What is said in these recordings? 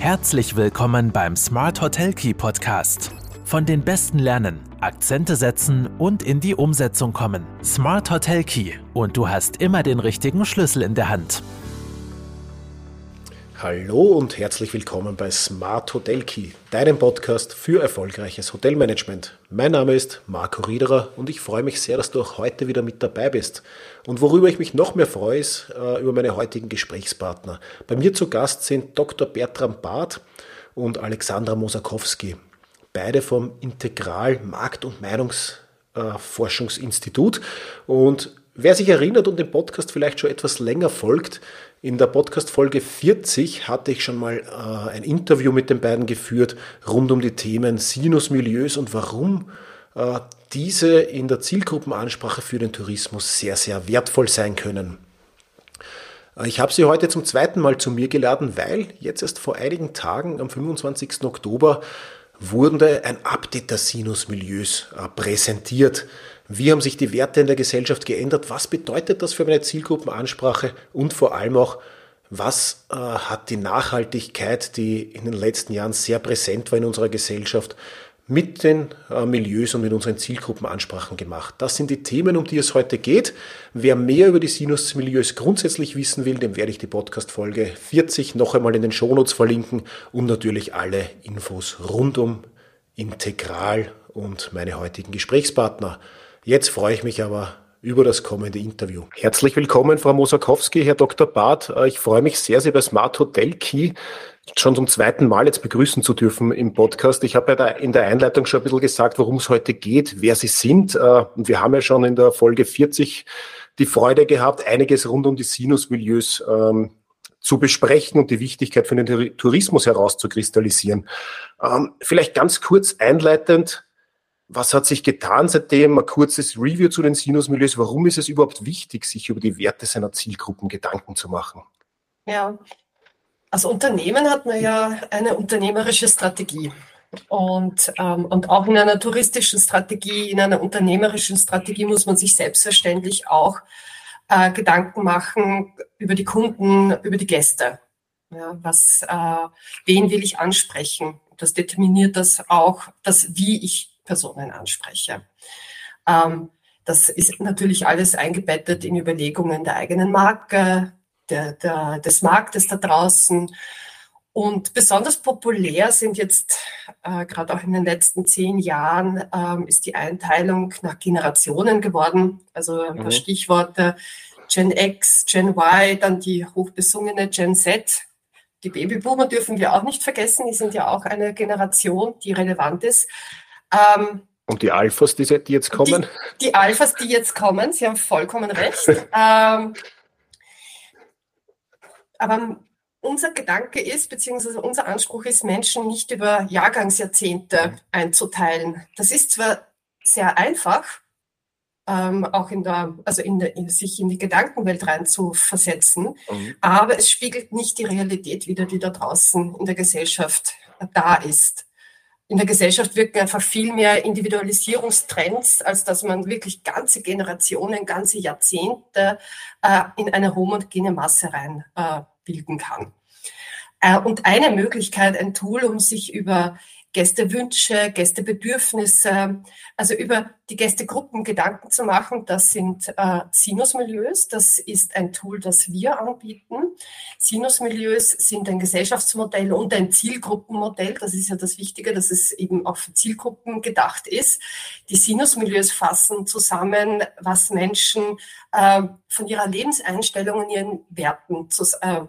Herzlich willkommen beim Smart Hotel Key Podcast. Von den Besten lernen, Akzente setzen und in die Umsetzung kommen. Smart Hotel Key und du hast immer den richtigen Schlüssel in der Hand. Hallo und herzlich willkommen bei Smart Hotel Key, deinem Podcast für erfolgreiches Hotelmanagement. Mein Name ist Marco Riederer und ich freue mich sehr, dass du auch heute wieder mit dabei bist. Und worüber ich mich noch mehr freue, ist äh, über meine heutigen Gesprächspartner. Bei mir zu Gast sind Dr. Bertram Barth und Alexandra Mosakowski, beide vom Integral Markt- und Meinungsforschungsinstitut. Äh, und wer sich erinnert und den Podcast vielleicht schon etwas länger folgt, in der Podcast-Folge 40 hatte ich schon mal äh, ein Interview mit den beiden geführt rund um die Themen Sinusmilieus und warum äh, diese in der Zielgruppenansprache für den Tourismus sehr, sehr wertvoll sein können. Äh, ich habe sie heute zum zweiten Mal zu mir geladen, weil jetzt erst vor einigen Tagen, am 25. Oktober, wurde ein Update der Sinusmilieus äh, präsentiert. Wie haben sich die Werte in der Gesellschaft geändert? Was bedeutet das für meine Zielgruppenansprache? Und vor allem auch, was äh, hat die Nachhaltigkeit, die in den letzten Jahren sehr präsent war in unserer Gesellschaft, mit den äh, Milieus und mit unseren Zielgruppenansprachen gemacht. Das sind die Themen, um die es heute geht. Wer mehr über die Sinus-Milieus grundsätzlich wissen will, dem werde ich die Podcast-Folge 40 noch einmal in den Shownotes verlinken und natürlich alle Infos rund um Integral und meine heutigen Gesprächspartner. Jetzt freue ich mich aber über das kommende Interview. Herzlich willkommen, Frau Mosakowski, Herr Dr. Barth. Äh, ich freue mich sehr, Sie bei Smart Hotel Key schon zum zweiten Mal jetzt begrüßen zu dürfen im Podcast. Ich habe ja in der Einleitung schon ein bisschen gesagt, worum es heute geht, wer Sie sind. Äh, und wir haben ja schon in der Folge 40 die Freude gehabt, einiges rund um die Sinusmilieus ähm, zu besprechen und die Wichtigkeit für den Tourismus herauszukristallisieren. Ähm, vielleicht ganz kurz einleitend, was hat sich getan seitdem? Ein kurzes Review zu den Sinusmilieus. Warum ist es überhaupt wichtig, sich über die Werte seiner Zielgruppen Gedanken zu machen? Ja, als Unternehmen hat man ja eine unternehmerische Strategie. Und, ähm, und auch in einer touristischen Strategie, in einer unternehmerischen Strategie muss man sich selbstverständlich auch äh, Gedanken machen über die Kunden, über die Gäste. Ja, was, äh, wen will ich ansprechen? Das determiniert das auch, das, wie ich Personen anspreche. Ähm, das ist natürlich alles eingebettet in Überlegungen der eigenen Marke, der, der, des Marktes da draußen. Und besonders populär sind jetzt, äh, gerade auch in den letzten zehn Jahren, ähm, ist die Einteilung nach Generationen geworden. Also ein paar mhm. Stichworte. Gen X, Gen Y, dann die hochbesungene Gen Z. Die Babyboomer dürfen wir auch nicht vergessen. Die sind ja auch eine Generation, die relevant ist. Ähm, und die Alphas, die, die, jetzt kommen? Die, die, Alphas, die jetzt kommen, Sie haben vollkommen recht. ähm, aber unser Gedanke ist, beziehungsweise unser Anspruch ist, Menschen nicht über Jahrgangsjahrzehnte einzuteilen. Das ist zwar sehr einfach, ähm, auch in der, also in der, in, sich in die Gedankenwelt rein zu versetzen, mhm. aber es spiegelt nicht die Realität wider, die da draußen in der Gesellschaft da ist in der Gesellschaft wirken einfach viel mehr Individualisierungstrends, als dass man wirklich ganze Generationen, ganze Jahrzehnte äh, in eine homogene Masse rein äh, bilden kann. Äh, und eine Möglichkeit, ein Tool, um sich über Gästewünsche, Gästebedürfnisse, also über die Gästegruppen Gedanken zu machen. Das sind äh, Sinusmilieus. Das ist ein Tool, das wir anbieten. Sinusmilieus sind ein Gesellschaftsmodell und ein Zielgruppenmodell. Das ist ja das Wichtige, dass es eben auch für Zielgruppen gedacht ist. Die Sinusmilieus fassen zusammen, was Menschen äh, von ihrer Lebenseinstellung und ihren Werten zu, äh,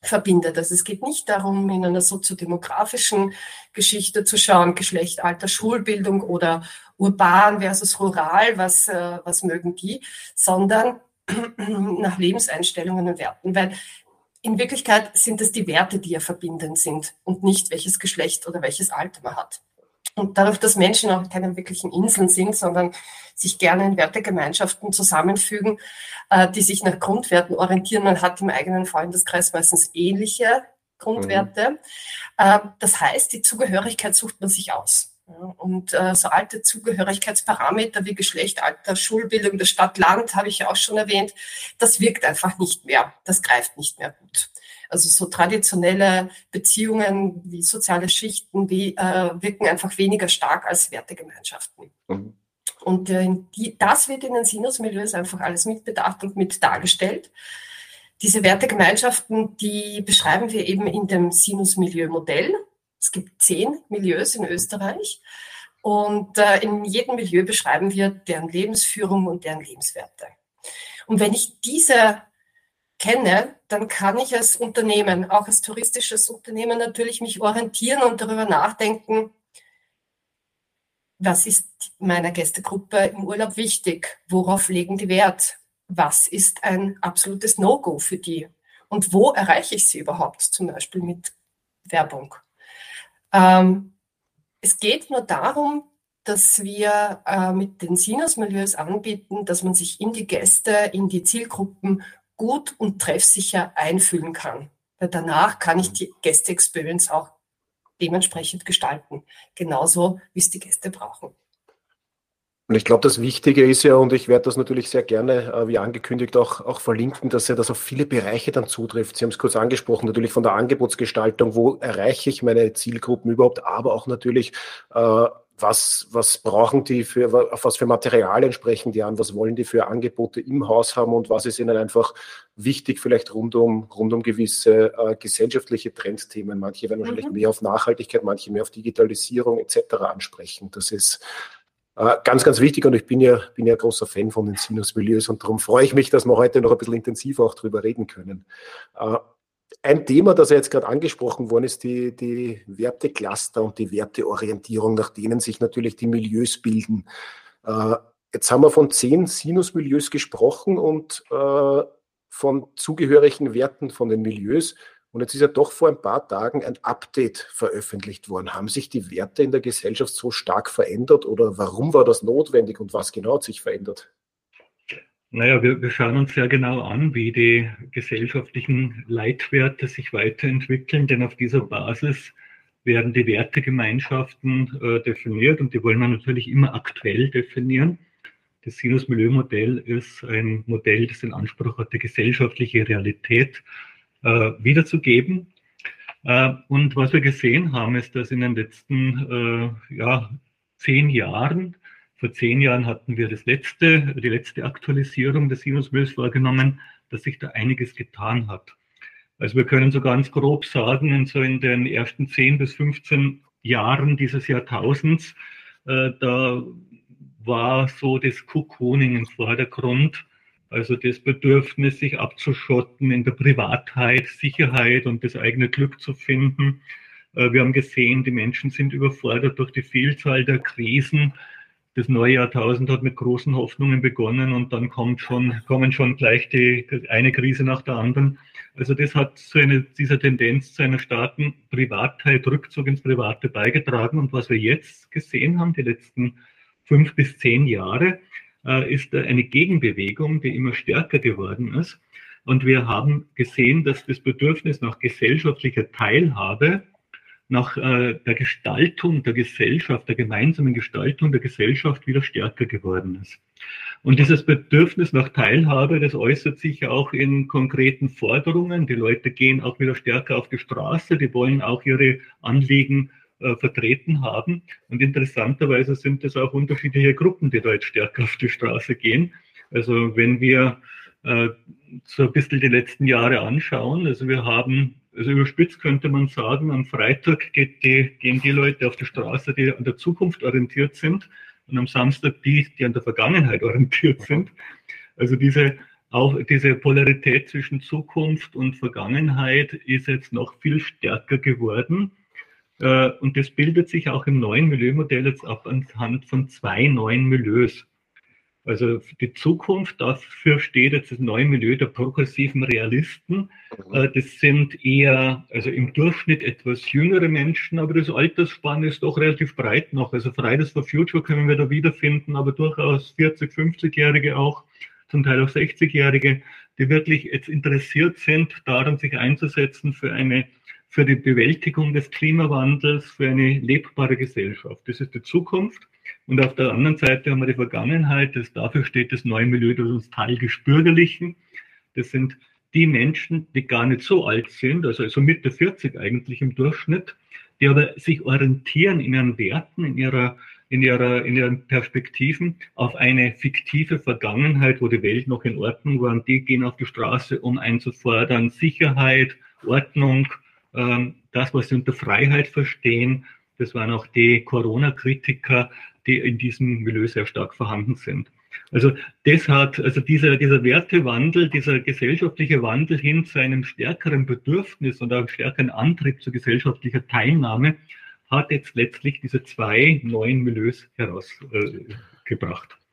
verbindet. Also es geht nicht darum, in einer soziodemografischen Geschichte zu schauen, Geschlecht, Alter, Schulbildung oder urban versus rural, was, äh, was mögen die, sondern nach Lebenseinstellungen und Werten. Weil in Wirklichkeit sind es die Werte, die ja verbindend sind und nicht welches Geschlecht oder welches Alter man hat. Und dadurch, dass Menschen auch keine wirklichen Inseln sind, sondern sich gerne in Wertegemeinschaften zusammenfügen, äh, die sich nach Grundwerten orientieren. Man hat im eigenen Freundeskreis meistens ähnliche Grundwerte. Mhm. Äh, das heißt, die Zugehörigkeit sucht man sich aus. Und äh, so alte Zugehörigkeitsparameter wie Geschlecht, Alter, Schulbildung, das Stadt, Land, habe ich ja auch schon erwähnt, das wirkt einfach nicht mehr. Das greift nicht mehr gut. Also so traditionelle Beziehungen wie soziale Schichten wie, äh, wirken einfach weniger stark als Wertegemeinschaften. Mhm. Und äh, die, das wird in den Sinusmilieus einfach alles mitbedacht und mit dargestellt. Diese Wertegemeinschaften, die beschreiben wir eben in dem Sinus-Milieu-Modell. Es gibt zehn Milieus in Österreich. Und äh, in jedem Milieu beschreiben wir deren Lebensführung und deren Lebenswerte. Und wenn ich diese kenne, dann kann ich als Unternehmen, auch als touristisches Unternehmen natürlich mich orientieren und darüber nachdenken, was ist meiner Gästegruppe im Urlaub wichtig? Worauf legen die Wert? Was ist ein absolutes No-Go für die? Und wo erreiche ich sie überhaupt, zum Beispiel mit Werbung? Ähm, es geht nur darum, dass wir äh, mit den Sinus-Milieus anbieten, dass man sich in die Gäste, in die Zielgruppen gut und treffsicher einfühlen kann. Weil danach kann ich die Gäste-Experience auch dementsprechend gestalten, genauso wie es die Gäste brauchen. Und ich glaube, das Wichtige ist ja, und ich werde das natürlich sehr gerne, äh, wie angekündigt, auch, auch verlinken, dass ja das auf viele Bereiche dann zutrifft. Sie haben es kurz angesprochen, natürlich von der Angebotsgestaltung, wo erreiche ich meine Zielgruppen überhaupt, aber auch natürlich, äh, was, was brauchen die für, auf was für Materialien sprechen die an, was wollen die für Angebote im Haus haben und was ist ihnen einfach wichtig, vielleicht rund um, rund um gewisse äh, gesellschaftliche Trendthemen. Manche werden wahrscheinlich mhm. mehr auf Nachhaltigkeit, manche mehr auf Digitalisierung etc. ansprechen. Das ist äh, ganz, ganz wichtig und ich bin ja, bin ja großer Fan von den Sinus-Milieus und darum freue ich mich, dass wir heute noch ein bisschen intensiver auch drüber reden können. Äh, ein Thema, das ja jetzt gerade angesprochen worden ist, die, die Wertecluster und die Werteorientierung, nach denen sich natürlich die Milieus bilden. Äh, jetzt haben wir von zehn Sinus-Milieus gesprochen und von zugehörigen Werten von den Milieus. Und jetzt ist ja doch vor ein paar Tagen ein Update veröffentlicht worden. Haben sich die Werte in der Gesellschaft so stark verändert oder warum war das notwendig und was genau hat sich verändert? Naja, wir, wir schauen uns sehr genau an, wie die gesellschaftlichen Leitwerte sich weiterentwickeln, denn auf dieser Basis werden die Wertegemeinschaften äh, definiert und die wollen wir natürlich immer aktuell definieren. Das Sinus-Milieu-Modell ist ein Modell, das den Anspruch hat, die gesellschaftliche Realität äh, wiederzugeben. Äh, und was wir gesehen haben, ist, dass in den letzten äh, ja, zehn Jahren, vor zehn Jahren hatten wir das letzte, die letzte Aktualisierung des Sinusmills vorgenommen, dass sich da einiges getan hat. Also wir können so ganz grob sagen, in so in den ersten 10 bis 15 Jahren dieses Jahrtausends, äh, da war so das Cocooning im Vordergrund. Also das Bedürfnis, sich abzuschotten, in der Privatheit, Sicherheit und das eigene Glück zu finden. Äh, wir haben gesehen, die Menschen sind überfordert durch die Vielzahl der Krisen. Das neue Jahrtausend hat mit großen Hoffnungen begonnen und dann kommt schon, kommen schon gleich die, eine Krise nach der anderen. Also das hat zu einer, dieser Tendenz zu einer starken Privatheit, Rückzug ins Private beigetragen. Und was wir jetzt gesehen haben, die letzten fünf bis zehn Jahre, äh, ist eine Gegenbewegung, die immer stärker geworden ist. Und wir haben gesehen, dass das Bedürfnis nach gesellschaftlicher Teilhabe, nach äh, der Gestaltung der Gesellschaft, der gemeinsamen Gestaltung der Gesellschaft wieder stärker geworden ist. Und dieses Bedürfnis nach Teilhabe, das äußert sich auch in konkreten Forderungen. Die Leute gehen auch wieder stärker auf die Straße, die wollen auch ihre Anliegen äh, vertreten haben. Und interessanterweise sind es auch unterschiedliche Gruppen, die da jetzt stärker auf die Straße gehen. Also wenn wir äh, so ein bisschen die letzten Jahre anschauen, also wir haben, also überspitzt könnte man sagen, am Freitag die, gehen die Leute auf die Straße, die an der Zukunft orientiert sind und am Samstag die, die an der Vergangenheit orientiert sind. Also diese auch diese Polarität zwischen Zukunft und Vergangenheit ist jetzt noch viel stärker geworden. Äh, und das bildet sich auch im neuen Milieumodell jetzt ab anhand von zwei neuen Milieus. Also die Zukunft, dafür steht jetzt das neue Milieu der progressiven Realisten. Mhm. Äh, das sind eher, also im Durchschnitt etwas jüngere Menschen, aber das Altersspann ist doch relativ breit noch. Also Fridays for Future können wir da wiederfinden, aber durchaus 40, 50-Jährige auch, zum Teil auch 60-Jährige, die wirklich jetzt interessiert sind, daran sich einzusetzen für eine für die Bewältigung des Klimawandels, für eine lebbare Gesellschaft. Das ist die Zukunft. Und auf der anderen Seite haben wir die Vergangenheit. Das, dafür steht das neue Milieu des Nostalgisch-Bürgerlichen. Das sind die Menschen, die gar nicht so alt sind, also so Mitte 40 eigentlich im Durchschnitt, die aber sich orientieren in ihren Werten, in ihrer, in ihrer, in ihren Perspektiven auf eine fiktive Vergangenheit, wo die Welt noch in Ordnung war. Und die gehen auf die Straße, um einzufordern Sicherheit, Ordnung, ähm, das, was sie unter Freiheit verstehen. Das waren auch die Corona-Kritiker, die in diesem Milieu sehr stark vorhanden sind. Also das hat, also dieser, dieser Wertewandel, dieser gesellschaftliche Wandel hin zu einem stärkeren Bedürfnis und einem stärkeren Antrieb zur gesellschaftlicher Teilnahme hat jetzt letztlich diese zwei neuen Milieus herausgebracht. Äh,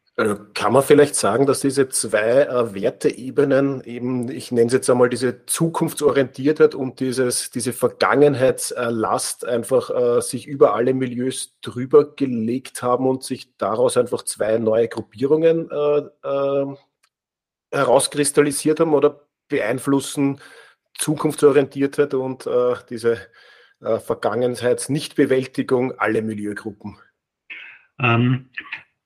kann man vielleicht sagen, dass diese zwei äh, Werteebenen eben, ich nenne es jetzt einmal diese Zukunftsorientiertheit und dieses, diese Vergangenheitslast einfach äh, sich über alle Milieus drüber gelegt haben und sich daraus einfach zwei neue Gruppierungen äh, äh, herauskristallisiert haben oder beeinflussen Zukunftsorientiertheit und äh, diese äh, Vergangenheitsnichtbewältigung alle Milieugruppen? Ähm,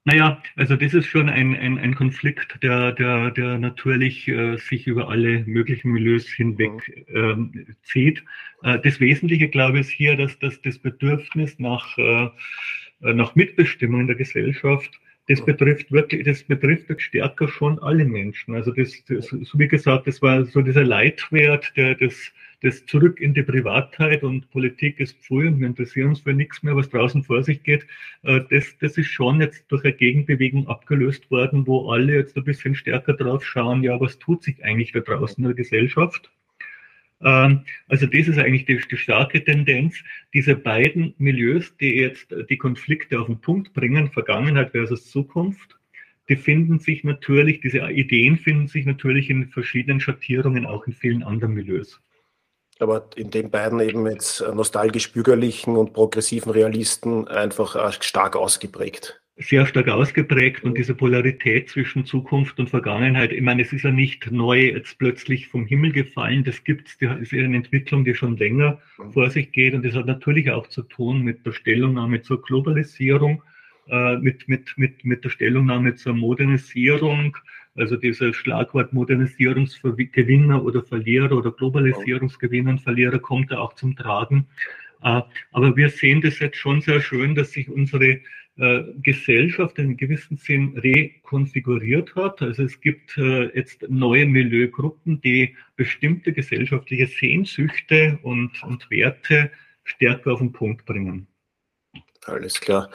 naja, also das ist schon ein, ein, ein Konflikt, der, der, der natürlich äh, sich über alle möglichen Milieus hinweg ähm, zieht. Äh, das Wesentliche, glaube ich, ist hier, dass, dass das Bedürfnis nach, äh, nach Mitbestimmung in der Gesellschaft, das betrifft wirklich, das betrifft stärker schon alle Menschen. Also das, das wie gesagt, das war so dieser Leitwert, der das das zurück in die Privatheit und Politik ist pfui und wir interessieren uns für nichts mehr, was draußen vor sich geht. Äh, das, das ist schon jetzt durch eine Gegenbewegung abgelöst worden, wo alle jetzt ein bisschen stärker drauf schauen, ja, was tut sich eigentlich da draußen in der Gesellschaft? Ähm, also das ist eigentlich die, die, starke Tendenz. Diese beiden Milieus, die jetzt die Konflikte auf den Punkt bringen, Vergangenheit versus Zukunft, die finden sich natürlich, diese Ideen finden sich natürlich in verschiedenen Schattierungen auch in vielen anderen Milieus aber in den beiden eben jetzt nostalgisch-bürgerlichen und progressiven Realisten einfach äh, stark ausgeprägt. Sehr stark ausgeprägt und diese Polarität zwischen Zukunft und Vergangenheit, ich meine, es ist ja nicht neu jetzt plötzlich vom Himmel gefallen, das gibt es, das ist eine Entwicklung, die schon länger vor sich geht. Und das hat natürlich auch zu tun mit der Stellungnahme zur Globalisierung, äh, mit, mit, mit, mit der Stellungnahme zur Modernisierung, also dieses Schlagwort Modernisierungsgewinner oder Verlierer oder Globalisierungsgewinner und Verlierer kommt da auch zum Tragen. Äh, aber wir sehen das jetzt schon sehr schön, dass sich unsere Gesellschaft in einem gewissen Sinn rekonfiguriert hat. Also es gibt äh, jetzt neue Milieugruppen, die bestimmte gesellschaftliche Sehnsüchte und, und Werte stärker auf den Punkt bringen. Alles klar.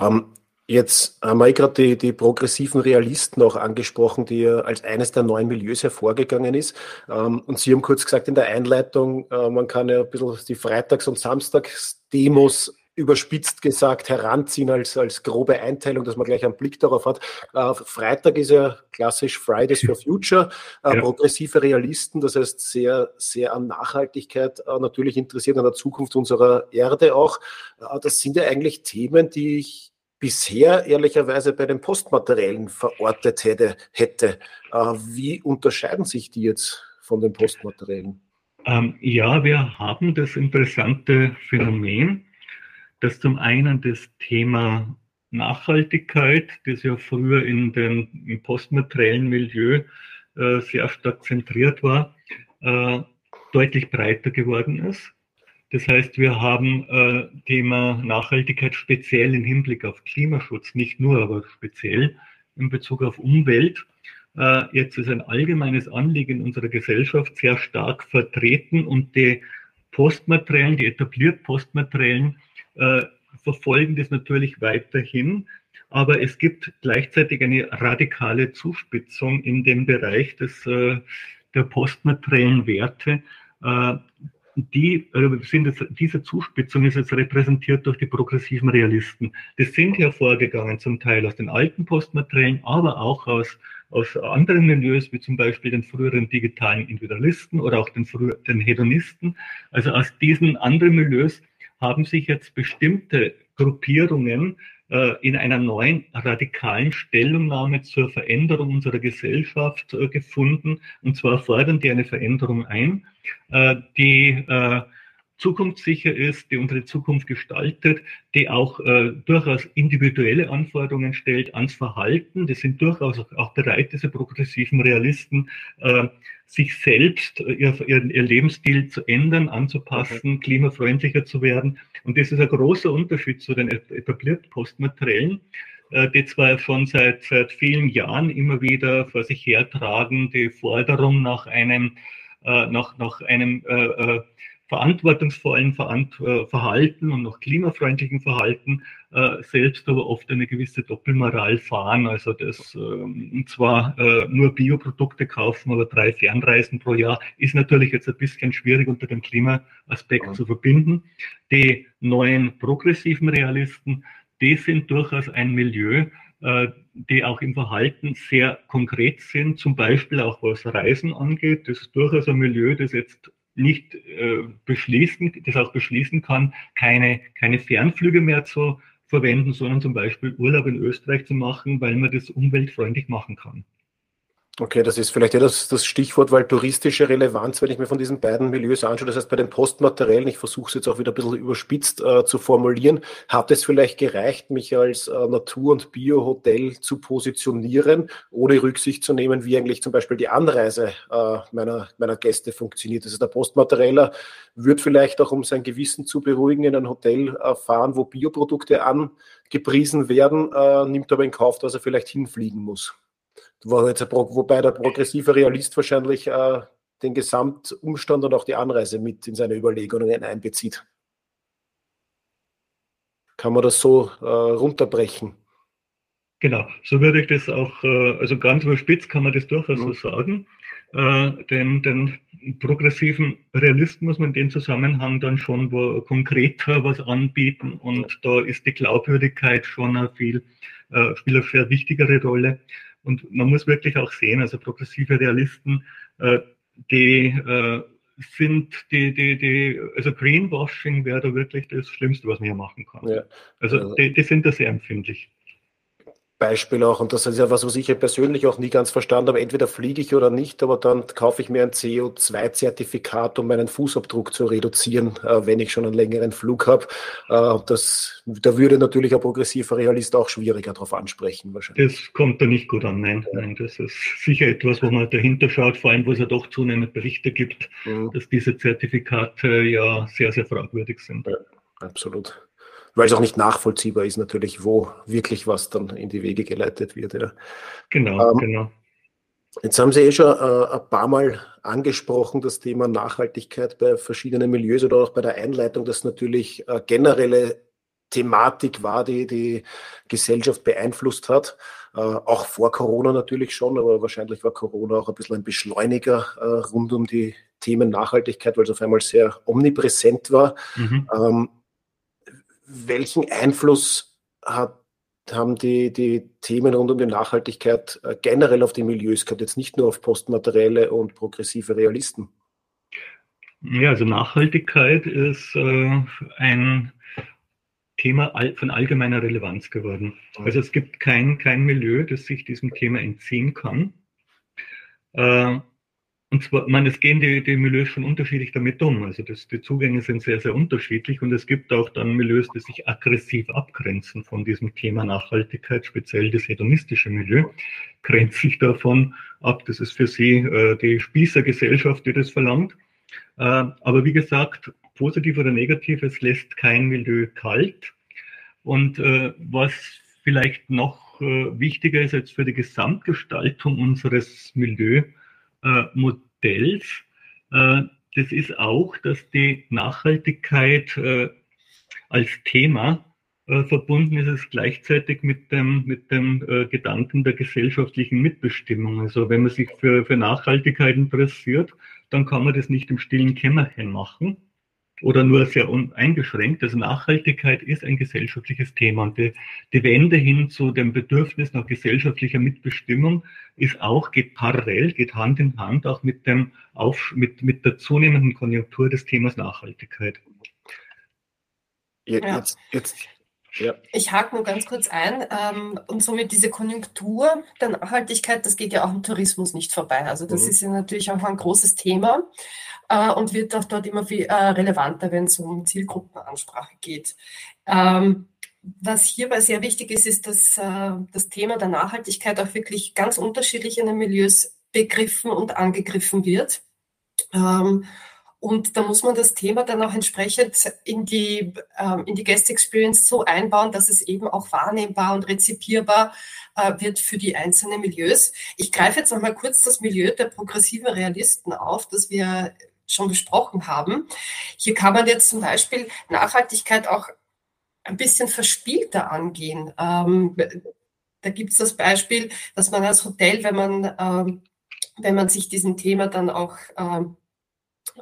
Ähm, Jetzt haben wir gerade die, die progressiven Realisten auch angesprochen, die ja als eines der neuen Milieus hervorgegangen ist. Ähm, und Sie haben kurz gesagt in der Einleitung, äh, man kann ja ein bisschen die Freitags- und Samstagsdemos überspitzt gesagt heranziehen als, als grobe Einteilung, dass man gleich einen Blick darauf hat. Äh, Freitag ist ja klassisch Fridays for Future, äh, ja. progressive Realisten, das heißt sehr, sehr an Nachhaltigkeit äh, natürlich interessiert, an der Zukunft unserer Erde auch. Äh, das sind ja eigentlich Themen, die ich bisher ehrlicherweise bei den Postmateriellen verortet hätte. hätte. Äh, wie unterscheiden sich die jetzt von den Postmateriellen? Ähm, ja, wir haben das interessante Phänomen, dass zum einen das Thema Nachhaltigkeit, das ja früher in den, im postmateriellen Milieu äh, sehr stark zentriert war, äh, deutlich breiter geworden ist. Das heißt, wir haben äh, Thema Nachhaltigkeit speziell im Hinblick auf Klimaschutz, nicht nur, aber speziell in Bezug auf Umwelt. Äh, jetzt ist ein allgemeines Anliegen unserer Gesellschaft sehr stark vertreten und die Postmateriellen, die etabliert Postmateriellen, äh, verfolgen das natürlich weiterhin. Aber es gibt gleichzeitig eine radikale Zuspitzung in dem Bereich des, äh, der postmateriellen Werte, äh, die äh, sind jetzt, diese Zuspitzung ist jetzt repräsentiert durch die progressiven Realisten. Das sind hervorgegangen zum Teil aus den alten Postmateriellen, aber auch aus, aus anderen Milieus, wie zum Beispiel den früheren digitalen Individualisten oder auch den, den Hedonisten. Also aus diesen anderen Milieus haben sich jetzt bestimmte Gruppierungen äh, in einer neuen radikalen Stellungnahme zur Veränderung unserer Gesellschaft äh, gefunden. Und zwar fordern die eine Veränderung ein, äh, die zukunftssicher ist, die unsere Zukunft gestaltet, die auch äh, durchaus individuelle Anforderungen stellt ans Verhalten. Das sind durchaus auch bereit, diese progressiven Realisten, äh, sich selbst, äh, ihr, ihr, ihr, Lebensstil zu ändern, anzupassen, okay. klimafreundlicher zu werden. Und das ist ein großer Unterschied zu den etablierten Postmateriellen, äh, die zwar schon seit, seit vielen Jahren immer wieder vor sich hertragen, die Forderung nach einem, äh, nach, nach einem äh, äh verantwortungsvollen äh, Verhalten und noch klimafreundlichen Verhalten äh, selbst aber oft eine gewisse Doppelmoral fahren. Also das ähm, zwar äh, nur Bioprodukte kaufen oder drei Fernreisen pro Jahr ist natürlich jetzt ein bisschen schwierig unter dem Klimaaspekt ja. zu verbinden. Die neuen progressiven Realisten, die sind durchaus ein Milieu, die auch im Verhalten sehr konkret sind, zum Beispiel auch was Reisen angeht. Das ist durchaus ein Milieu, das jetzt nicht äh, beschließen, das auch beschließen kann, keine, keine Fernflüge mehr zu verwenden, sondern zum Beispiel Urlaub in Österreich zu machen, weil man das umweltfreundlich machen kann. Okay, das ist vielleicht ja das, das Stichwort, weil touristische Relevanz, wenn ich mir von diesen beiden Milieus anschaue, das heißt bei den Postmateriellen, ich versuche es jetzt auch wieder ein bisschen überspitzt äh, zu formulieren, hat es vielleicht gereicht, mich als äh, Natur- und Bio-Hotel zu positionieren, ohne Rücksicht zu nehmen, wie eigentlich zum Beispiel die Anreise äh, meiner, meiner Gäste funktioniert. Also der Postmaterieller wird vielleicht auch, um sein Gewissen zu beruhigen, in ein Hotel äh, fahren, wo Bioprodukte angepriesen werden, äh, nimmt aber in Kauf, dass er vielleicht hinfliegen muss. War jetzt wobei der progressive Realist wahrscheinlich äh, den Gesamtumstand und auch die Anreise mit in seine Überlegungen einbezieht. Kann man das so äh, runterbrechen? Genau, so würde ich das auch, äh, also ganz überspitzt kann man das durchaus mhm. so sagen. Äh, den, den progressiven Realisten muss man in dem Zusammenhang dann schon wo konkreter was anbieten und da ist die Glaubwürdigkeit schon eine viel, äh, spielt eine sehr wichtigere Rolle. Und man muss wirklich auch sehen, also progressive Realisten, äh, die äh, sind die, die, die, also Greenwashing wäre da wirklich das Schlimmste, was man hier machen kann. Ja. Also, also die, die sind da sehr empfindlich. Beispiel auch, und das ist ja was, was ich ja persönlich auch nie ganz verstanden habe, entweder fliege ich oder nicht, aber dann kaufe ich mir ein CO2-Zertifikat, um meinen Fußabdruck zu reduzieren, äh, wenn ich schon einen längeren Flug habe. Äh, das, da würde natürlich ein progressiver Realist auch schwieriger darauf ansprechen wahrscheinlich. Das kommt da nicht gut an, nein, ja. nein, das ist sicher etwas, wo man dahinter schaut, vor allem, wo es ja doch zunehmend Berichte gibt, mhm. dass diese Zertifikate ja sehr, sehr fragwürdig sind. Ja, absolut weil es auch nicht nachvollziehbar ist natürlich, wo wirklich was dann in die Wege geleitet wird. Ja. Genau, ähm, genau. Jetzt haben Sie eh schon äh, ein paar Mal angesprochen, das Thema Nachhaltigkeit bei verschiedenen Milieus oder auch bei der Einleitung, dass natürlich äh, generelle Thematik war, die die Gesellschaft beeinflusst hat. Äh, auch vor Corona natürlich schon, aber wahrscheinlich war Corona auch ein bisschen ein Beschleuniger äh, rund um die Themen Nachhaltigkeit, weil es auf einmal sehr omnipräsent war. Mhm. Ähm, welchen Einfluss hat, haben die, die Themen rund um die Nachhaltigkeit äh, generell auf die Milieus gehabt, jetzt nicht nur auf postmaterielle und progressive Realisten? Ja, also Nachhaltigkeit ist äh, ein Thema von allgemeiner Relevanz geworden. Also es gibt kein, kein Milieu, das sich diesem Thema entziehen kann. Äh, und zwar, man, es gehen die, die Milieus schon unterschiedlich damit um. Also das, die Zugänge sind sehr, sehr unterschiedlich und es gibt auch dann Milieus, die sich aggressiv abgrenzen von diesem Thema Nachhaltigkeit, speziell das hedonistische Milieu, grenzt sich davon ab. Das ist für sie äh, die Spießergesellschaft, die das verlangt. Äh, aber wie gesagt, positiv oder negativ, es lässt kein Milieu kalt. Und äh, was vielleicht noch äh, wichtiger ist als für die Gesamtgestaltung unseres Milieu, äh, Modells, äh, das ist auch, dass die Nachhaltigkeit äh, als Thema äh, verbunden ist es gleichzeitig mit dem, mit dem äh, Gedanken der gesellschaftlichen Mitbestimmung. Also wenn man sich für, für Nachhaltigkeit interessiert, dann kann man das nicht im stillen Kämmerchen machen, oder nur sehr eingeschränkt. Also Nachhaltigkeit ist ein gesellschaftliches Thema und die, die Wende hin zu dem Bedürfnis nach gesellschaftlicher Mitbestimmung ist auch, geht parallel, geht Hand in Hand auch mit dem Auf, mit, mit der zunehmenden Konjunktur des Themas Nachhaltigkeit. Jetzt, jetzt, Ja. Ich hake nur ganz kurz ein. Ähm, und somit diese Konjunktur der Nachhaltigkeit, das geht ja auch im Tourismus nicht vorbei. Also das mhm. ist ja natürlich auch ein großes Thema äh, und wird auch dort immer viel äh, relevanter, wenn es um Zielgruppenansprache geht. Ähm, was hierbei sehr wichtig ist, ist, dass äh, das Thema der Nachhaltigkeit auch wirklich ganz unterschiedlich in den Milieus begriffen und angegriffen wird. Ähm, und da muss man das Thema dann auch entsprechend in die, ähm, in die Guest Experience so einbauen, dass es eben auch wahrnehmbar und rezipierbar äh, wird für die einzelnen Milieus. Ich greife jetzt noch mal kurz das Milieu der progressiven Realisten auf, das wir schon besprochen haben. Hier kann man jetzt zum Beispiel Nachhaltigkeit auch ein bisschen verspielter angehen. Ähm, da gibt es das Beispiel, dass man als Hotel, wenn man, ähm, wenn man sich diesem Thema dann auch ähm,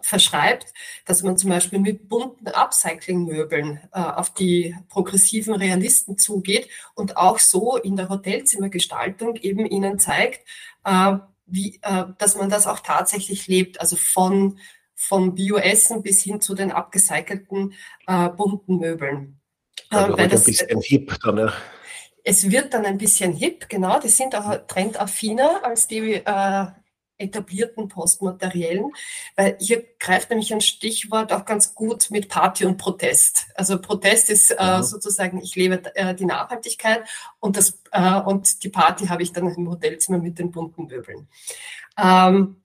verschreibt, dass man zum Beispiel mit bunten Upcycling-Möbeln äh, auf die progressiven Realisten zugeht und auch so in der Hotelzimmergestaltung eben ihnen zeigt, äh, wie, äh, dass man das auch tatsächlich lebt, also von, von Bioessen bis hin zu den abgecycelten äh, bunten Möbeln. Also weil das, ein bisschen hip dann, ja. Es wird dann ein bisschen hip, genau. Die sind auch trendaffiner als die äh, etablierten Postmateriellen, weil hier greift nämlich ein Stichwort auch ganz gut mit Party und Protest. Also Protest ist äh, mhm. sozusagen, ich lebe äh, die Nachhaltigkeit und, das, äh, und die Party habe ich dann im Hotelzimmer mit den bunten Möbeln. Ähm,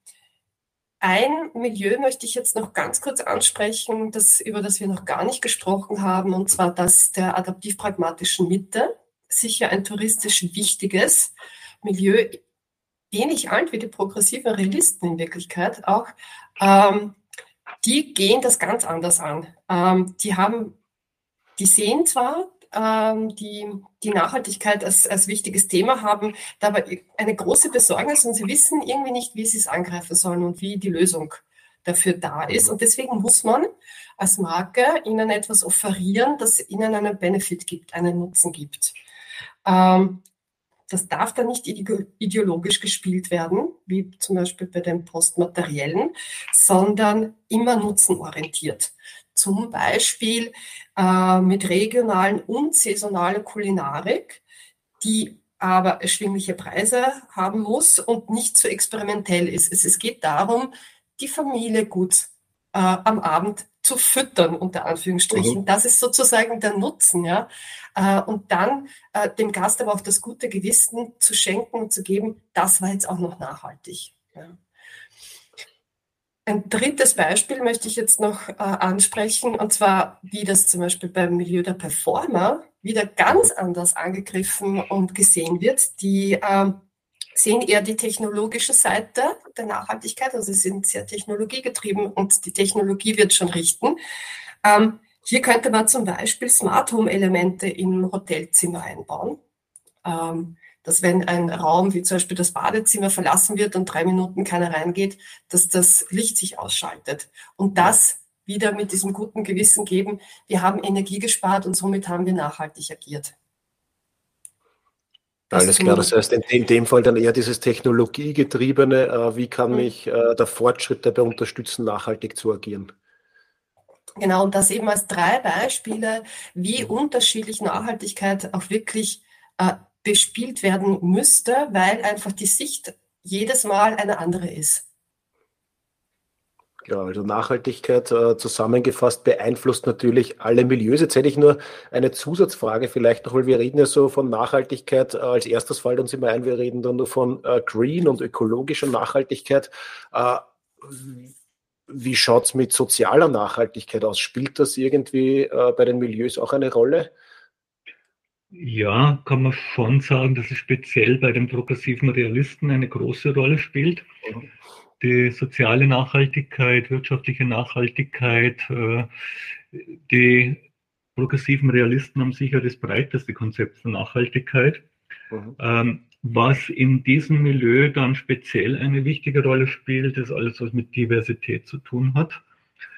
ein Milieu möchte ich jetzt noch ganz kurz ansprechen, das, über das wir noch gar nicht gesprochen haben, und zwar das der adaptiv-pragmatischen Mitte. Sicher ein touristisch wichtiges Milieu ähnlich alt wie die progressiven Realisten in Wirklichkeit auch, ähm, die gehen das ganz anders an. Ähm, die haben, die sehen zwar ähm, die, die Nachhaltigkeit als, als wichtiges Thema, haben dabei eine große Besorgnis und sie wissen irgendwie nicht, wie sie es angreifen sollen und wie die Lösung dafür da ist. Und deswegen muss man als Marke ihnen etwas offerieren, das ihnen einen Benefit gibt, einen Nutzen gibt. Ähm, das darf dann nicht ideologisch gespielt werden, wie zum Beispiel bei den Postmateriellen, sondern immer nutzenorientiert. Zum Beispiel äh, mit regionalen und saisonalen Kulinarik, die aber erschwingliche Preise haben muss und nicht zu experimentell ist. Es, es geht darum, die Familie gut äh, am Abend zu füttern, unter Anführungsstrichen. Mhm. Das ist sozusagen der Nutzen, ja. Äh, und dann äh, dem Gast aber auch das gute Gewissen zu schenken und zu geben, das war jetzt auch noch nachhaltig. Ja. Ein drittes Beispiel möchte ich jetzt noch äh, ansprechen, und zwar, wie das zum Beispiel beim Milieu der Performer wieder ganz anders angegriffen und gesehen wird. Die äh, sehen eher die technologische Seite der Nachhaltigkeit, also sie sind sehr technologiegetrieben und die Technologie wird schon richten. Ähm, hier könnte man zum Beispiel Smart Home Elemente im Hotelzimmer einbauen. Ähm, dass wenn ein Raum wie zum Beispiel das Badezimmer verlassen wird und drei Minuten keiner reingeht, dass das Licht sich ausschaltet. Und das wieder mit diesem guten Gewissen geben, wir haben Energie gespart und somit haben wir nachhaltig agiert. Alles klar, das heißt in, dem Fall dann eher dieses technologiegetriebene, äh, wie kann mhm. mich äh, der Fortschritt dabei unterstützen, nachhaltig zu agieren? Genau, und das eben als drei Beispiele, wie mhm. unterschiedlich Nachhaltigkeit auch wirklich äh, bespielt werden müsste, weil einfach die Sicht jedes Mal eine andere ist. Ja, also Nachhaltigkeit äh, zusammengefasst beeinflusst natürlich alle Milieus. Jetzt hätte ich nur eine Zusatzfrage vielleicht noch, weil wir reden ja so von Nachhaltigkeit. Äh, als erstes fällt uns immer ein, wir reden dann nur von äh, Green und ökologischer Nachhaltigkeit. Äh, wie schaut es mit sozialer Nachhaltigkeit aus? Spielt das irgendwie äh, bei den Milieus auch eine Rolle? Ja, kann man schon sagen, dass es speziell bei den progressiven Realisten eine große Rolle spielt. Mhm die soziale Nachhaltigkeit, wirtschaftliche Nachhaltigkeit, äh, die progressiven Realisten haben sicher das breiteste Konzept von Nachhaltigkeit. Mhm. Ähm, was in diesem Milieu dann speziell eine wichtige Rolle spielt, ist alles, was mit Diversität zu tun hat.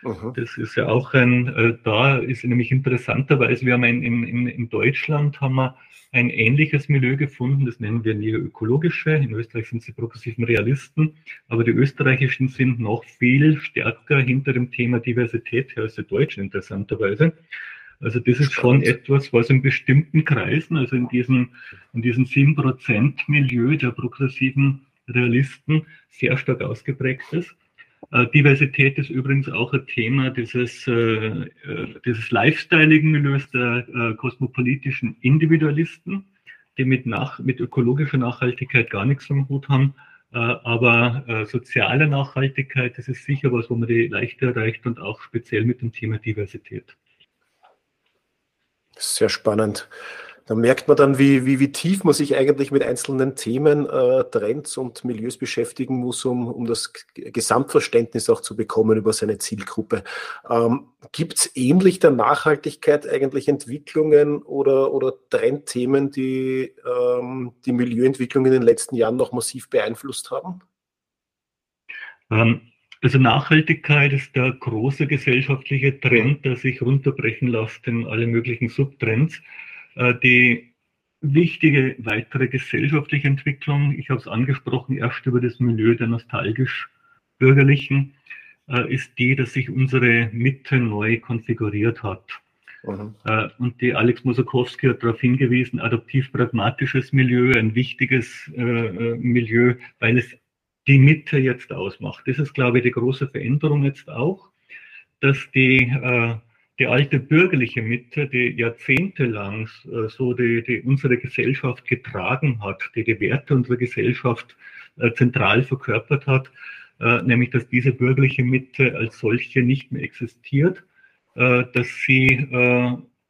Mhm. Das ist ja auch ein, äh, da ist nämlich interessanterweise, wir haben ein, in, in, Deutschland haben wir ein ähnliches Milieu gefunden, das nennen wir neoökologische. In Österreich sind sie progressiven Realisten, aber die österreichischen sind noch viel stärker hinter dem Thema Diversität her als die deutschen, interessanterweise. Also das ist schon etwas, was in bestimmten Kreisen, also in diesem, in diesem 7%-Milieu der progressiven Realisten sehr stark ausgeprägt ist. Äh, Diversität ist übrigens auch ein Thema dieses, äh, äh dieses lifestyleigen Milieus der äh, kosmopolitischen Individualisten, die mit, nach, mit ökologischer Nachhaltigkeit gar nichts am Hut haben. Aber soziale Nachhaltigkeit, das ist sicher was, wo man die leichter erreicht und auch speziell mit dem Thema Diversität. Sehr spannend. Da merkt man dann, wie, wie, wie tief man sich eigentlich mit einzelnen Themen, äh, Trends und Milieus beschäftigen muss, um, um das Gesamtverständnis auch zu bekommen über seine Zielgruppe. Ähm, Gibt es ähnlich der Nachhaltigkeit eigentlich Entwicklungen oder, oder Trendthemen, die ähm, die Milieuentwicklung in den letzten Jahren noch massiv beeinflusst haben? Ähm, also Nachhaltigkeit ist der große gesellschaftliche Trend, der sich runterbrechen lässt in alle möglichen Subtrends. Äh, die wichtige weitere gesellschaftliche Entwicklung, ich habe es angesprochen, erst über das Milieu der nostalgisch-bürgerlichen, äh, ist die, dass sich unsere Mitte neu konfiguriert hat. Mhm. Äh, und die Alex Mosakowski hat darauf hingewiesen, adaptiv-pragmatisches Milieu, ein wichtiges Milieu, weil es die Mitte jetzt ausmacht. Das ist, glaube ich, die große Veränderung jetzt auch, dass die die alte bürgerliche Mitte, die jahrzehntelang äh, so die, die unsere Gesellschaft getragen hat, die die Werte unserer Gesellschaft äh, zentral verkörpert hat, äh, nämlich dass diese bürgerliche Mitte als solche nicht mehr existiert, dass sie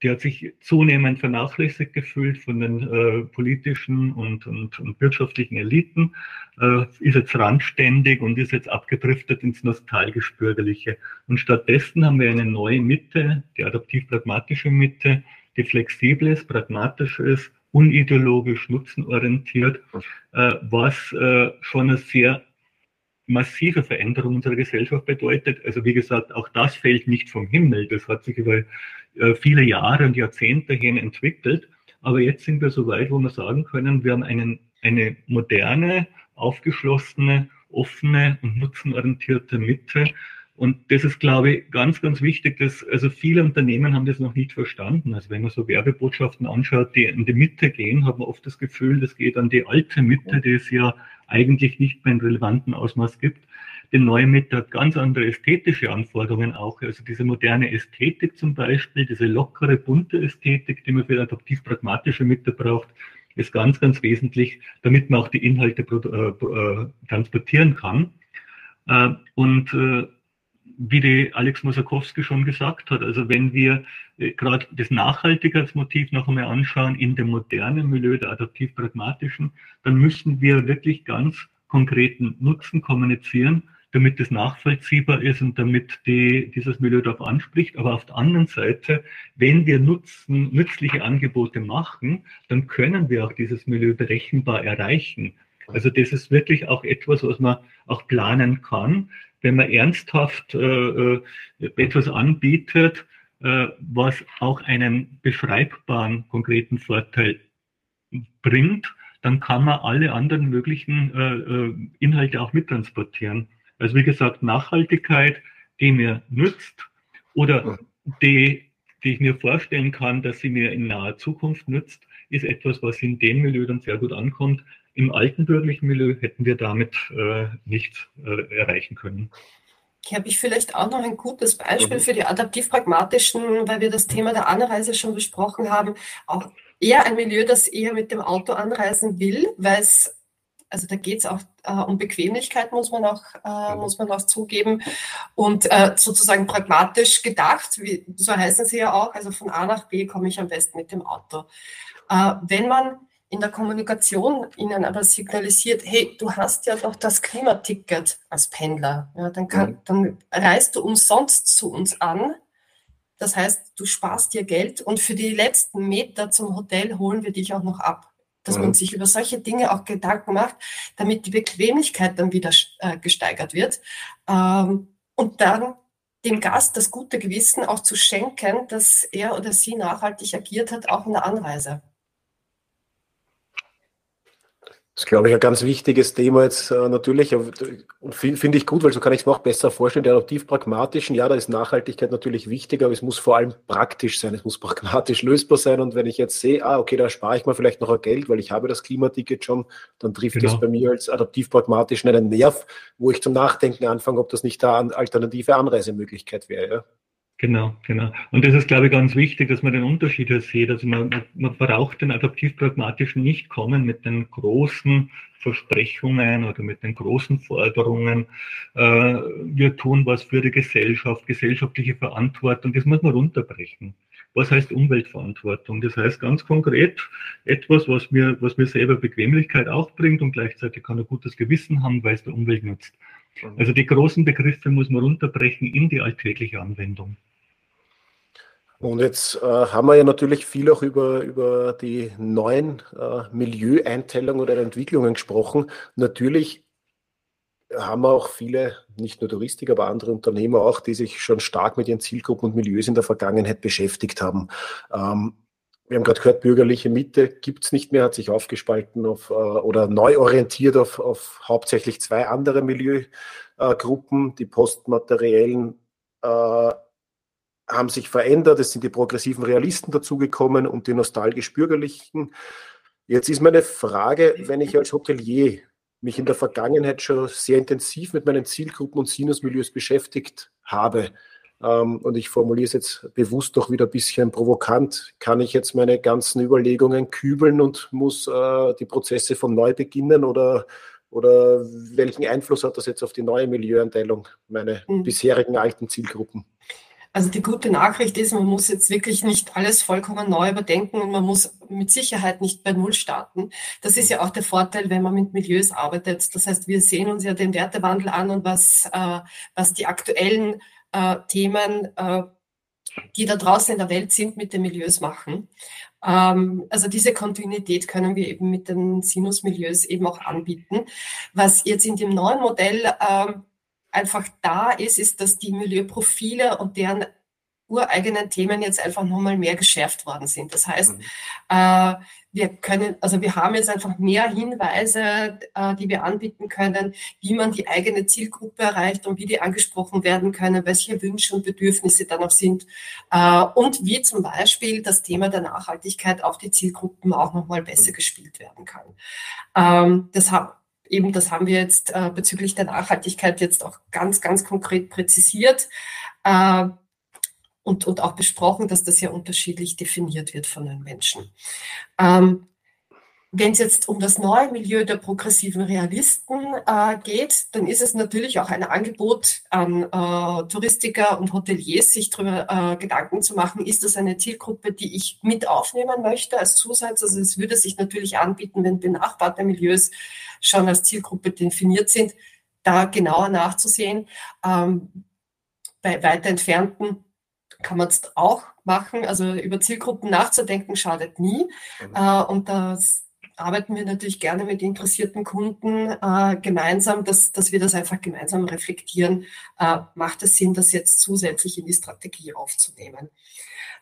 die hat sich zunehmend vernachlässigt gefühlt von den äh, politischen und, und, und, wirtschaftlichen Eliten, äh, ist jetzt randständig und ist jetzt abgedriftet ins nostalgisch-bürgerliche. Und stattdessen haben wir eine neue Mitte, die adaptiv-pragmatische Mitte, die flexibel ist, pragmatisch ist, unideologisch, nutzenorientiert, äh, was äh, schon eine sehr massive Veränderung unserer Gesellschaft bedeutet. Also wie gesagt, auch das fällt nicht vom Himmel. Das hat sich über äh, viele Jahre und Jahrzehnte hin entwickelt. Aber jetzt sind wir so weit, wo wir sagen können, wir haben einen, eine moderne, aufgeschlossene, offene und nutzenorientierte Mitte. Und das ist, glaube ich, ganz, ganz wichtig, dass, also viele Unternehmen haben das noch nicht verstanden. Also wenn man so Werbebotschaften anschaut, die in die Mitte gehen, hat man oft das Gefühl, das geht an die alte Mitte, die es ja eigentlich nicht mehr in relevanten Ausmaß gibt. Die neue Mitte hat ganz andere ästhetische Anforderungen auch. Also diese moderne Ästhetik zum Beispiel, diese lockere, bunte Ästhetik, die man für adaptiv-pragmatische Mitte braucht, ist ganz, ganz wesentlich, damit man auch die Inhalte äh, äh, transportieren kann. Äh, und wie die Alex Mosakowski schon gesagt hat, also wenn wir äh, gerade das Nachhaltigkeitsmotiv noch einmal anschauen in dem modernen Milieu der adaptiv-pragmatischen, dann müssen wir wirklich ganz konkreten Nutzen kommunizieren, damit es nachvollziehbar ist und damit die, dieses Milieu darauf anspricht. Aber auf der anderen Seite, wenn wir nutzen, nützliche Angebote machen, dann können wir auch dieses Milieu berechenbar erreichen. Also das ist wirklich auch etwas, was man auch planen kann wenn man ernsthaft äh, äh, etwas anbietet, äh, was auch einen beschreibbaren konkreten Vorteil bringt, dann kann man alle anderen möglichen äh, äh, Inhalte auch mittransportieren. Also wie gesagt, Nachhaltigkeit, die mir nützt oder die, die ich mir vorstellen kann, dass sie mir in naher Zukunft nützt, ist etwas, was in dem Milieu dann sehr gut ankommt, im alten bürgerlichen Milieu hätten wir damit äh, nichts äh, erreichen können. Hier habe ich vielleicht auch noch ein gutes Beispiel mhm. für die adaptiv-pragmatischen, weil wir das Thema der Anreise schon besprochen haben. Auch eher ein Milieu, das eher mit dem Auto anreisen will, weil es also da geht es auch äh, um Bequemlichkeit, muss man auch, äh, muss man auch zugeben. Und äh, sozusagen pragmatisch gedacht, wie, so heißen sie ja auch, also von A nach B komme ich am besten mit dem Auto. Äh, wenn man in der Kommunikation ihnen aber signalisiert, hey, du hast ja doch das Klimaticket als Pendler, ja, dann, kann, mhm. dann reist du umsonst zu uns an. Das heißt, du sparst dir Geld und für die letzten Meter zum Hotel holen wir dich auch noch ab. Dass mhm. man sich über solche Dinge auch Gedanken macht, damit die Bequemlichkeit dann wieder äh, gesteigert wird. Ähm, und dann dem Gast das gute Gewissen auch zu schenken, dass er oder sie nachhaltig agiert hat, auch in der Anreise. Das ist, glaube ich, ein ganz wichtiges Thema jetzt äh, natürlich. Und finde find ich gut, weil so kann ich es noch besser vorstellen. Die adaptiv-pragmatischen, ja, da ist Nachhaltigkeit natürlich wichtig, aber es muss vor allem praktisch sein. Es muss pragmatisch lösbar sein. Und wenn ich jetzt sehe, ah, okay, da spare ich mir vielleicht noch ein Geld, weil ich habe das Klimaticket schon, dann trifft genau. das bei mir als adaptiv-pragmatisch einen Nerv, wo ich zum Nachdenken anfange, ob das nicht eine alternative Anreisemöglichkeit wäre. Ja. Genau, genau. Und das ist, glaube ich, ganz wichtig, dass man den Unterschied hier sieht. Also man, man braucht den adaptiv-pragmatischen nicht kommen mit den großen Versprechungen oder mit den großen Forderungen. Äh, wir tun was für die Gesellschaft, gesellschaftliche Verantwortung. Das muss man runterbrechen. Was heißt Umweltverantwortung? Das heißt ganz konkret etwas, was mir, was mir selber Bequemlichkeit auch bringt und gleichzeitig kann ein gutes Gewissen haben, weil es der Umwelt nutzt. Also die großen Begriffe muss man runterbrechen in die alltägliche Anwendung. Und jetzt äh, haben wir ja natürlich viel auch über, über die neuen äh, Milieueinteilungen oder Entwicklungen gesprochen. Natürlich haben wir auch viele, nicht nur Touristik, aber andere Unternehmer auch, die sich schon stark mit ihren Zielgruppen und Milieus in der Vergangenheit beschäftigt haben. Ähm, wir haben gerade gehört, bürgerliche Mitte gibt es nicht mehr, hat sich aufgespalten auf, äh, oder neu orientiert auf, auf hauptsächlich zwei andere Milieugruppen. die postmateriellen äh, haben sich verändert. Es sind die progressiven Realisten dazugekommen und die nostalgisch-bürgerlichen. Jetzt ist meine Frage, wenn ich als Hotelier mich in der Vergangenheit schon sehr intensiv mit meinen Zielgruppen und Sinusmilieus beschäftigt habe, ähm, und ich formuliere es jetzt bewusst doch wieder ein bisschen provokant, kann ich jetzt meine ganzen Überlegungen kübeln und muss äh, die Prozesse von neu beginnen oder, oder welchen Einfluss hat das jetzt auf die neue Milieuanteilung, meine mhm. bisherigen alten Zielgruppen? Also die gute Nachricht ist, man muss jetzt wirklich nicht alles vollkommen neu überdenken und man muss mit Sicherheit nicht bei Null starten. Das ist ja auch der Vorteil, wenn man mit Milieus arbeitet. Das heißt, wir sehen uns ja den Wertewandel an und was, äh, was die aktuellen äh, Themen, äh, die da draußen in der Welt sind, mit den Milieus machen. Ähm, also diese Kontinuität können wir eben mit den Sinus-Milieus eben auch anbieten. Was jetzt in dem neuen Modell ähm, einfach da ist, ist, dass die Milieuprofile und deren ureigenen Themen jetzt einfach nochmal mehr geschärft worden sind. Das heißt, mhm. äh, wir können, also wir haben jetzt einfach mehr Hinweise, äh, die wir anbieten können, wie man die eigene Zielgruppe erreicht und wie die angesprochen werden können, welche Wünsche und Bedürfnisse da noch sind äh, und wie zum Beispiel das Thema der Nachhaltigkeit auf die Zielgruppen auch nochmal besser mhm. gespielt werden kann. Ähm, das haben eben, das haben wir jetzt äh, bezüglich der Nachhaltigkeit jetzt auch ganz, ganz konkret präzisiert äh, und, und auch besprochen, dass das ja unterschiedlich definiert wird von den Menschen. Ähm, wenn es jetzt um das neue Milieu der progressiven Realisten äh, geht, dann ist es natürlich auch ein Angebot an äh, Touristiker und Hoteliers, sich darüber äh, Gedanken zu machen, ist das eine Zielgruppe, die ich mit aufnehmen möchte als Zusatz? Also es würde sich natürlich anbieten, wenn benachbarte Milieus schon als Zielgruppe definiert sind, da genauer nachzusehen. Ähm, bei weiter entfernten kann man es auch machen. Also über Zielgruppen nachzudenken schadet nie. Mhm. Äh, und das arbeiten wir natürlich gerne mit interessierten Kunden äh, gemeinsam, dass, dass wir das einfach gemeinsam reflektieren. Äh, macht es Sinn, das jetzt zusätzlich in die Strategie aufzunehmen?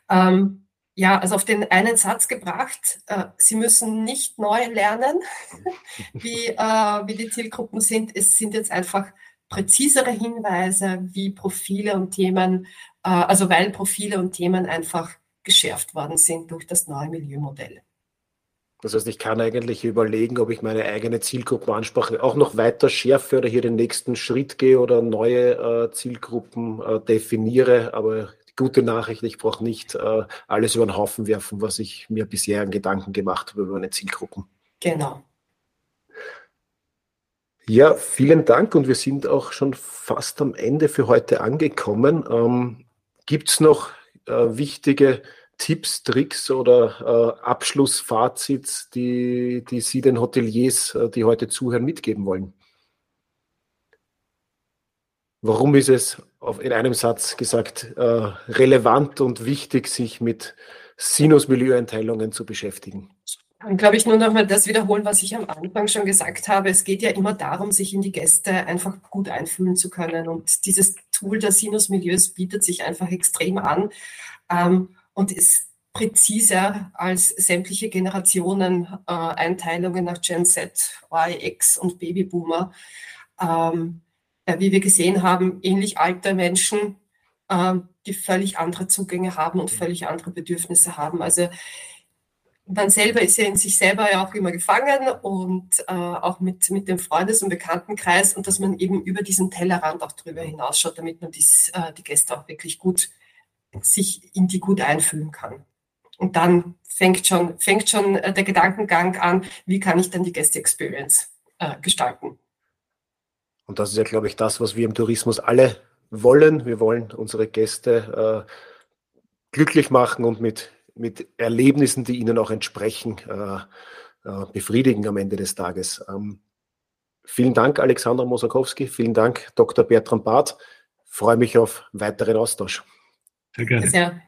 Ähm, ja, also auf den einen Satz gebracht, äh, Sie müssen nicht neu lernen, wie, äh, wie die Zielgruppen sind. Es sind jetzt einfach präzisere Hinweise, wie Profile und Themen, äh, also weil Profile und Themen einfach geschärft worden sind durch das neue Milieumodell. Das heißt, ich kann eigentlich überlegen, ob ich meine eigene Zielgruppenansprache auch noch weiter schärfe oder hier den nächsten Schritt gehe oder neue äh, Zielgruppen äh, definiere. Aber die gute Nachricht, ich brauche nicht äh, alles über den Haufen werfen, was ich mir bisher an Gedanken gemacht habe über meine Zielgruppen. Genau. Ja, vielen Dank und wir sind auch schon fast am Ende für heute angekommen. Ähm, Gibt es noch äh, wichtige Tipps, Tricks oder äh, Abschlussfazits, die, die Sie den Hoteliers, äh, die heute zuhören, mitgeben wollen? Warum ist es in einem Satz gesagt äh, relevant und wichtig, sich mit Sinusmilieueinteilungen zu beschäftigen? Dann glaube ich nur noch mal das wiederholen, was ich am Anfang schon gesagt habe. Es geht ja immer darum, sich in die Gäste einfach gut einfühlen zu können. Und dieses Tool der Sinusmilieus bietet sich einfach extrem an. Ähm, und es präziser als sämtliche Generationen äh, Einteilungen nach Gen Z, Y, X und Babyboomer. Ähm, ja, wie wir gesehen haben, ähnlich alte Menschen, äh, die völlig andere Zugänge haben und völlig andere Bedürfnisse haben. Also man selber ist ja in sich selber ja auch immer gefangen und äh, auch mit, mit dem Freundes- und Bekanntenkreis und dass man eben über diesen Tellerrand auch drüber hinausschaut, damit man dies, äh, die Gäste auch wirklich gut sich in die gut einfühlen kann. Und dann fängt schon, fängt schon äh, der Gedankengang an, wie kann ich dann die Gäste-Experience äh, gestalten. Und das ist ja, glaube ich, das, was wir im Tourismus alle wollen. Wir wollen unsere Gäste äh, glücklich machen und mit mit Erlebnissen, die ihnen auch entsprechen, äh, äh, befriedigen am Ende des Tages. Ähm, vielen Dank, Alexandra Mosakowski. Vielen Dank, Dr. Bertram Barth. Freue mich auf weiteren Austausch. Sehr.